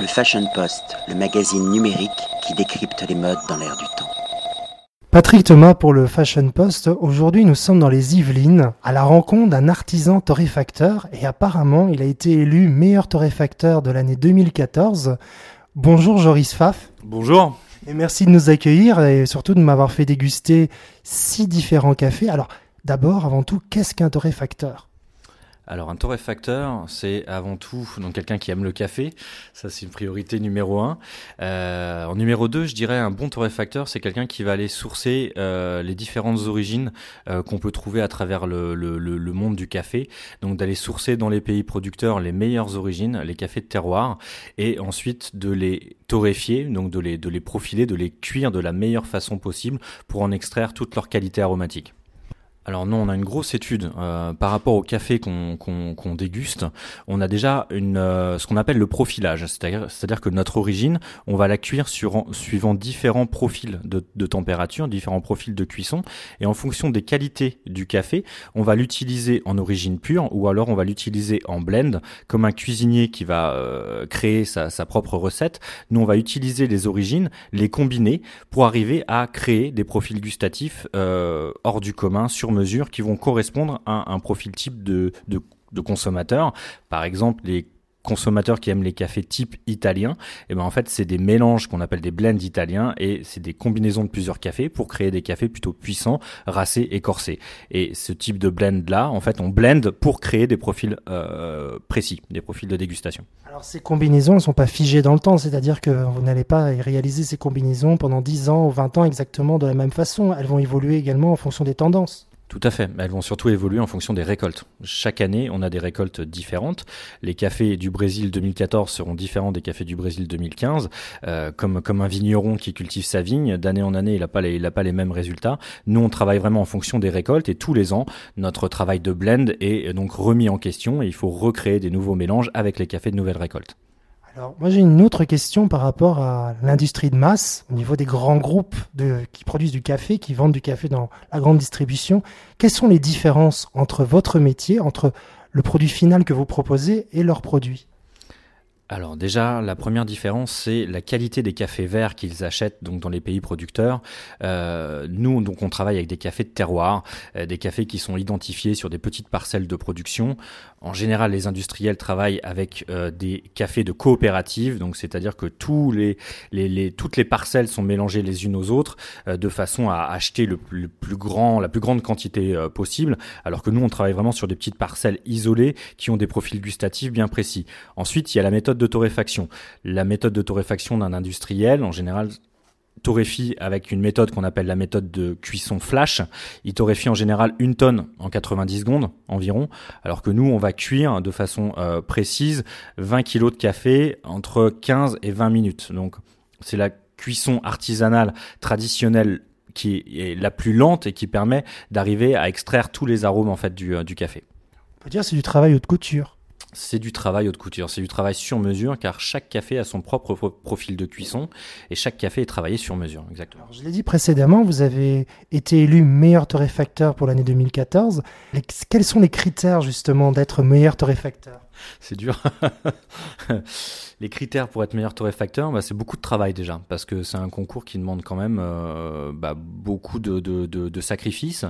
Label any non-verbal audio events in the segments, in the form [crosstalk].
Le Fashion Post, le magazine numérique qui décrypte les modes dans l'air du temps. Patrick Thomas pour le Fashion Post. Aujourd'hui, nous sommes dans les Yvelines, à la rencontre d'un artisan torréfacteur et apparemment, il a été élu meilleur torréfacteur de l'année 2014. Bonjour Joris Faf. Bonjour. Et merci de nous accueillir et surtout de m'avoir fait déguster six différents cafés. Alors, d'abord, avant tout, qu'est-ce qu'un torréfacteur? Alors un torréfacteur, c'est avant tout donc quelqu'un qui aime le café, ça c'est une priorité numéro un. Euh, en numéro deux, je dirais un bon torréfacteur, c'est quelqu'un qui va aller sourcer euh, les différentes origines euh, qu'on peut trouver à travers le, monde du café, donc d'aller sourcer dans les pays producteurs les meilleures origines, les cafés de terroir, et ensuite de les torréfier, donc de les, de les profiler, de les cuire de la meilleure façon possible pour en extraire toute leur qualité aromatique. Alors non, on a une grosse étude euh, par rapport au café qu'on déguste. On a déjà une, euh, ce qu'on appelle le profilage, c'est-à-dire que notre origine, on va la cuire sur, suivant différents profils de, de, température, différents profils de cuisson, et en fonction des qualités du café, on va l'utiliser en origine pure ou alors on va l'utiliser en blend, comme un cuisinier qui va euh, créer sa, sa propre recette. Nous, on va utiliser les origines, les combiner pour arriver à créer des profils gustatifs hors du commun sur mesures qui vont correspondre à un profil type de, de, de consommateur. Par exemple, les consommateurs qui aiment les cafés type italien, et eh ben en fait c'est des mélanges qu'on appelle des blends italiens et c'est des combinaisons de plusieurs cafés pour créer des cafés plutôt puissants, racés et corsés. Et ce type de blend là, en fait, on blend pour créer des profils euh, précis, des profils de dégustation. Alors ces combinaisons ne sont pas figées dans le temps, c'est-à-dire que vous n'allez pas réaliser ces combinaisons pendant 10 ans ou 20 ans exactement de la même façon. Elles vont évoluer également en fonction des tendances. Tout à fait. Elles vont surtout évoluer en fonction des récoltes. Chaque année, on a des récoltes différentes. Les cafés du Brésil 2014 seront différents des cafés du Brésil 2015. Euh, comme, comme un vigneron qui cultive sa vigne, d'année en année, il n'a pas, il pas les mêmes résultats. Nous, on travaille vraiment en fonction des récoltes et tous les ans, notre travail de blend est donc remis en question et il faut recréer des nouveaux mélanges avec les cafés de nouvelles récoltes. Alors, moi, j'ai une autre question par rapport à l'industrie de masse, au niveau des grands groupes qui produisent du café, qui vendent du café dans la grande distribution. Quelles sont les différences entre votre métier, entre le produit final que vous proposez et leurs produits? Alors déjà, la première différence, c'est la qualité des cafés verts qu'ils achètent donc dans les pays producteurs. Euh, nous, donc, on travaille avec des cafés de terroir, euh, des cafés qui sont identifiés sur des petites parcelles de production. En général, les industriels travaillent avec euh, des cafés de coopérative, donc c'est-à-dire que toutes les parcelles sont mélangées les unes aux autres de façon à acheter plus grand, la plus grande quantité possible. Alors que nous, on travaille vraiment sur des petites parcelles isolées qui ont des profils gustatifs bien précis. Ensuite, il y a la méthode de torréfaction. La méthode de torréfaction d'un industriel, en général, torréfie avec une méthode qu'on appelle la méthode de cuisson flash. Il torréfie en général une tonne en 90 secondes environ, alors que nous, on va cuire de façon euh, précise 20 kilos de café entre 15 et 20 minutes. Donc, c'est la cuisson artisanale traditionnelle qui est la plus lente et qui permet d'arriver à extraire tous les arômes en fait du, euh, café. On peut dire c'est du travail haute couture. C'est du travail haute couture, c'est du travail sur mesure car chaque café a son propre profil de cuisson et chaque café est travaillé sur mesure, exactement. je l'ai dit précédemment, vous avez été élu meilleur torréfacteur pour l'année 2014. quels sont les critères justement d'être meilleur torréfacteur? C'est dur. [laughs] les critères pour être meilleur torréfacteur, bah, c'est beaucoup de travail déjà, parce que c'est un concours qui demande quand même euh, bah, beaucoup de, sacrifices.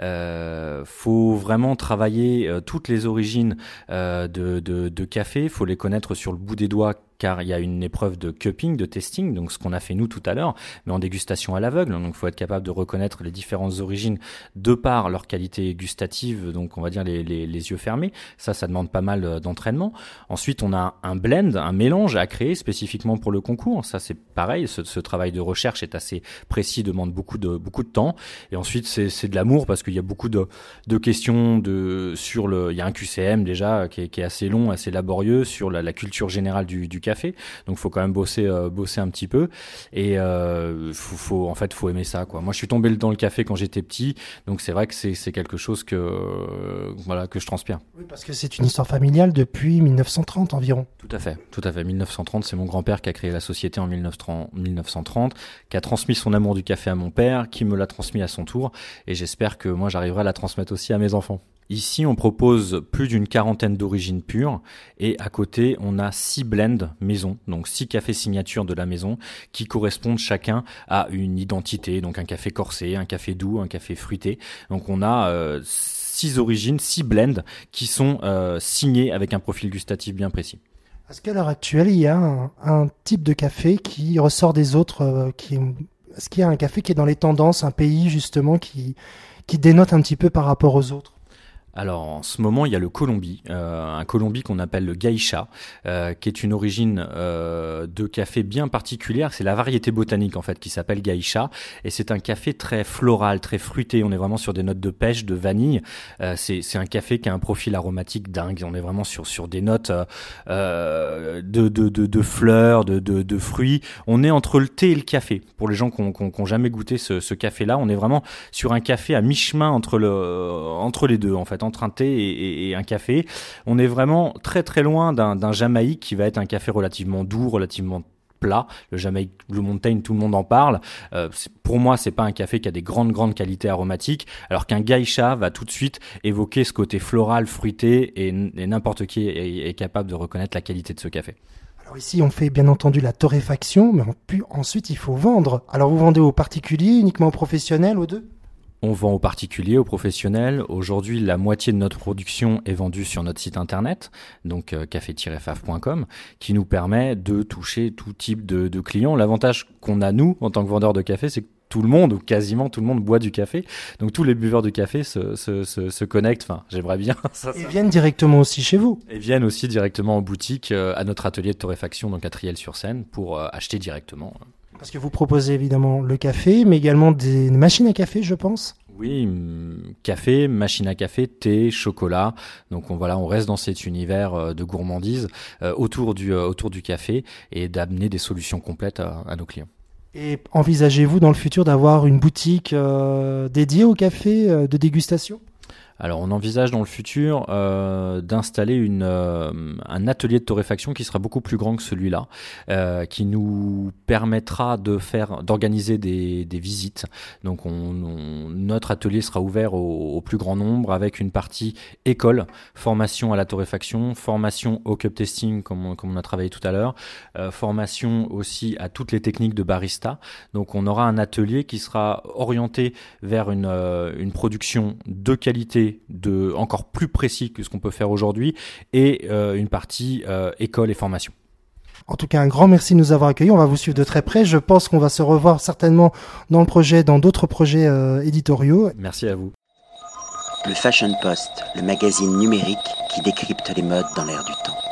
Euh, faut vraiment travailler euh, toutes les origines euh, de, de, de café, faut les connaître sur le bout des doigts car il y a une épreuve de cupping, de testing, donc ce qu'on a fait nous tout à l'heure, mais en dégustation à l'aveugle. Donc il faut être capable de reconnaître les différentes origines de par leur qualité gustative, donc on va dire les, les, les yeux fermés. Ça, ça demande pas mal d'entraînement. Ensuite, on a un blend, un mélange à créer spécifiquement pour le concours. Ça, c'est pareil. Ce, ce, travail de recherche est assez précis, demande beaucoup de beaucoup de temps. Et ensuite, c'est de l'amour parce qu'il y a beaucoup de, de questions de sur le. Il y a un QCM déjà qui est, qui est assez long, assez laborieux sur la, la culture générale du, du, café. Donc, faut quand même bosser euh, bosser un petit peu. Et euh, faut, faut, en fait, faut aimer ça. Quoi. Moi, je suis tombé dans le café quand j'étais petit, donc c'est vrai que c'est quelque chose que euh, voilà que je transpire. Oui, parce que c'est une histoire familiale depuis 1930 environ. Tout à fait, tout à fait. 1930, c'est mon grand-père qui a créé la société en 1930, qui a transmis son amour du café à mon père, qui me l'a transmis à son tour, et j'espère que moi j'arriverai à la transmettre aussi à mes enfants. Ici, on propose plus d'une quarantaine d'origines pures et à côté, on a six blends maison, donc six cafés signatures de la maison qui correspondent chacun à une identité, donc un café corsé, un café doux, un café fruité. Donc on a euh, six origines, six blends qui sont euh, signés avec un profil gustatif bien précis. Est-ce qu'à l'heure actuelle, il y a un, type de café qui ressort des autres euh, qui... Est-ce qu'il y a un café qui est dans les tendances, un pays justement qui, qui dénote un petit peu par rapport aux autres alors en ce moment, il y a le Colombi, euh, un Colombi qu'on appelle le Gaïcha, euh, qui est une origine euh, de café bien particulière. C'est la variété botanique en fait qui s'appelle Gaïcha, et c'est un café très floral, très fruité. On est vraiment sur des notes de pêche, de vanille. c'est un café qui a un profil aromatique dingue. On est vraiment sur sur des notes de, de, de, fleurs, de, de, de, fruits. On est entre le thé et le café. Pour les gens qui n'ont jamais goûté ce, ce café-là, on est vraiment sur un café à mi-chemin entre le entre les deux en fait entre un thé et, un café. On est vraiment très très loin d'un Jamaïque qui va être un café relativement doux, relativement plat. Le Jamaïque Blue Mountain, tout le monde en parle. Euh, pour moi, c'est pas un café qui a des grandes grandes qualités aromatiques, alors qu'un Gaïcha va tout de suite évoquer ce côté floral, fruité, et, n'importe qui est, capable de reconnaître la qualité de ce café. Alors ici, on fait bien entendu la torréfaction, mais ensuite il faut vendre. Alors vous vendez aux particuliers, uniquement aux professionnels, aux deux? On vend aux particuliers, aux professionnels. Aujourd'hui, la moitié de notre production est vendue sur notre site internet, donc euh, café-faf.com, qui nous permet de toucher tout type de, clients. L'avantage qu'on a, nous, en tant que vendeurs de café, c'est que tout le monde, ou quasiment tout le monde, boit du café. Donc tous les buveurs de café se, se, se, connectent. Enfin, j'aimerais bien. [laughs] Ça, Et viennent directement aussi chez vous. Et viennent aussi directement en boutique, euh, à notre atelier de torréfaction, donc à Triel-sur-Seine, pour euh, acheter directement. Parce que vous proposez évidemment le café, mais également des machines à café, je pense. Oui, café, machine à café, thé, chocolat. Donc on, voilà, on reste dans cet univers euh, de gourmandise euh, autour du euh, autour du café et d'amener des solutions complètes à, nos clients. Et envisagez-vous dans le futur d'avoir une boutique dédiée au café de dégustation? Alors on envisage dans le futur euh, d'installer euh, un atelier de torréfaction qui sera beaucoup plus grand que celui-là, euh, qui nous permettra de faire, d'organiser des, visites. Donc on, notre atelier sera ouvert au, plus grand nombre avec une partie école, formation à la torréfaction, formation au cup testing comme on, a travaillé tout à l'heure, formation aussi à toutes les techniques de barista. Donc on aura un atelier qui sera orienté vers une, production de qualité de encore plus précis que ce qu'on peut faire aujourd'hui et euh, une partie euh, école et formation. En tout cas, un grand merci de nous avoir accueillis. On va vous suivre de très près. Je pense qu'on va se revoir certainement dans le projet, dans d'autres projets euh, éditoriaux. Merci à vous. Le Fashion Post, le magazine numérique qui décrypte les modes dans l'air du temps.